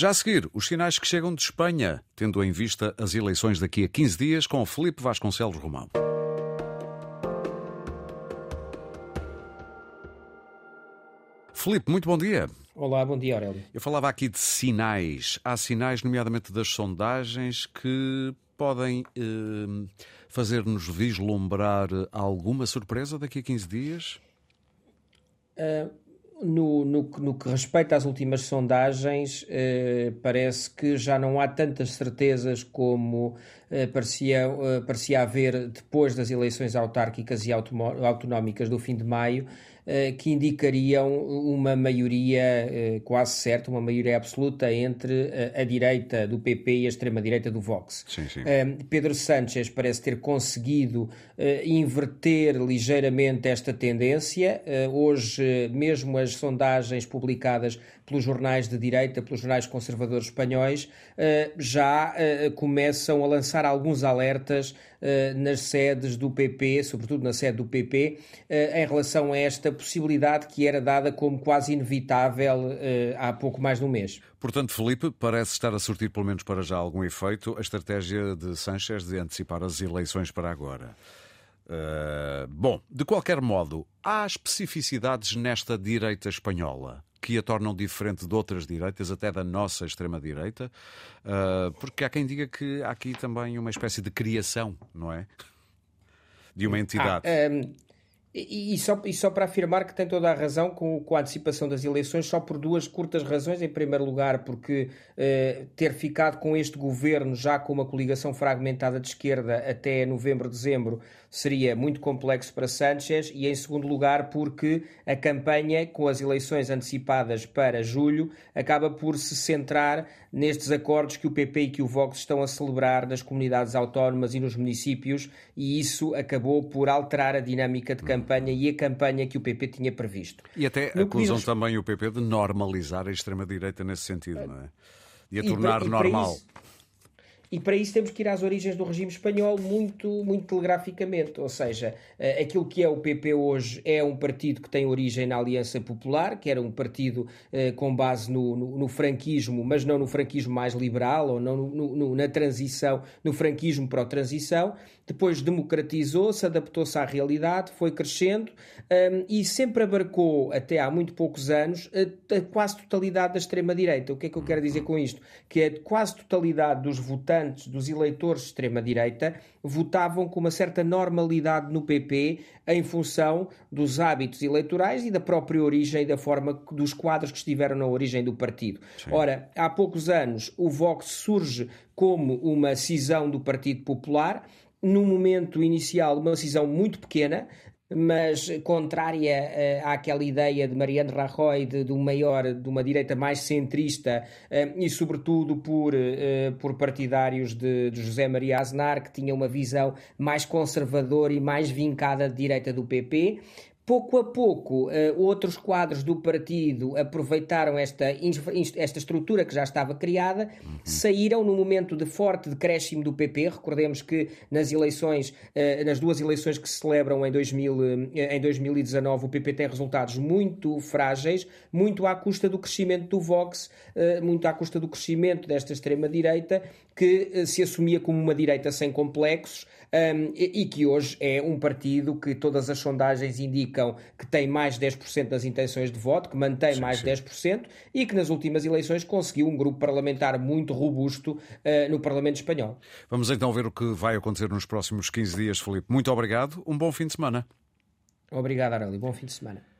Já a seguir, os sinais que chegam de Espanha, tendo em vista as eleições daqui a 15 dias, com Felipe Vasconcelos Romão. Felipe, muito bom dia. Olá, bom dia, Aurélio. Eu falava aqui de sinais. Há sinais, nomeadamente das sondagens, que podem eh, fazer-nos vislumbrar alguma surpresa daqui a 15 dias? Uh, no, no, no, que respeita às últimas sondagens, uh, parece que já não há tantas certezas como uh, parecia, parecia haver depois das eleições autárquicas e autonómicas do fim de maio. Eh, que indicariam uma maioria eh, quase certa, uma maioria absoluta entre eh, a direita do PP e a extrema-direita do Vox. Sim, sim. Pedro Sánchez parece ter conseguido inverter ligeiramente esta tendência. Hoje, mesmo as sondagens publicadas pelos jornais de direita, pelos jornais conservadores espanhóis, já começam a lançar alguns alertas nas sedes do PP, sobretudo na sede do PP, em relação a esta possibilidade que era dada como quase inevitável há pouco mais de um mês. Portanto, Felipe, parece estar a surtir, pelo menos para já, algum efeito a estratégia de Sanchez de antecipar as eleições para agora. Uh, bom, de qualquer modo, há especificidades nesta direita espanhola que a tornam diferente de outras direitas, até da nossa extrema-direita, uh, porque há quem diga que há aqui também uma espécie de criação, não é? De uma entidade. Ah, um ehm, e, e, só, e só para afirmar que tem toda a razão com, com a antecipação das eleições, só por duas curtas razões. Em primeiro lugar, porque eh, ter ficado com este governo já com uma coligação fragmentada de esquerda até novembro, dezembro, seria muito complexo para Sanchez. E em segundo lugar, porque a campanha, com as eleições antecipadas para julho, acaba por se centrar nestes acordos que o PP e que o Vox estão a celebrar nas comunidades autónomas e nos municípios, e isso acabou por alterar a dinâmica de campanha campanha e a campanha que o PP tinha previsto. E até no acusam diz... também o PP de normalizar a extrema-direita nesse sentido, não é? De a tornar normal. Isso, e para isso temos que ir às origens do regime espanhol muito, muito telegraficamente. Ou seja, eh, aquilo que é o PP hoje é um partido que tem origem na Aliança Popular, que era um partido eh, com base no, no, no, franquismo, mas não no franquismo mais liberal, ou não no, na transição, no franquismo para a transição. Depois democratizou-se, adaptou-se à realidade, foi crescendo ehm, e sempre abarcou, até há muito poucos anos, a, a quase totalidade da extrema-direita. O que é que eu quero dizer com isto? Que a quase totalidade dos votantes votantes, dos eleitores de extrema-direita, votavam com uma certa normalidade no PP em função dos hábitos eleitorais e da própria origem e da forma dos quadros que estiveram na origem do partido. Sim. Ora, há poucos anos o Vox surge como uma cisão do Partido Popular, no momento inicial uma cisão muito pequena, mas contrária uh, àquela ideia de Mariano Rajoy de, de, um maior, de uma direita mais centrista uh, e sobretudo por, uh, por partidários de, de, José Maria Aznar que tinha uma visão mais conservadora e mais vincada de direita do PP Pouco a pouco, uh, outros quadros do partido aproveitaram esta, esta estrutura que já estava criada, uhum. saíram no momento de forte decréscimo do PP. Recordemos que nas eleições, uh, nas duas eleições que se celebram em, 2000, uh, eh, em 2019, o PP tem resultados muito frágeis, muito à custa do crescimento do Vox, muito à custa do crescimento desta extrema-direita, que se assumia como uma direita sem complexos e, que hoje é um partido que todas as sondagens indicam que tem mais de 10% das intenções de voto, que mantém sim, mais sim. de 10% e que nas últimas eleições conseguiu um grupo parlamentar muito robusto uh, no Parlamento Espanhol. Vamos então ver o que vai acontecer nos próximos 15 dias, Felipe. Muito obrigado, um bom fim de semana. Obrigado, Arali. Bom fim de semana.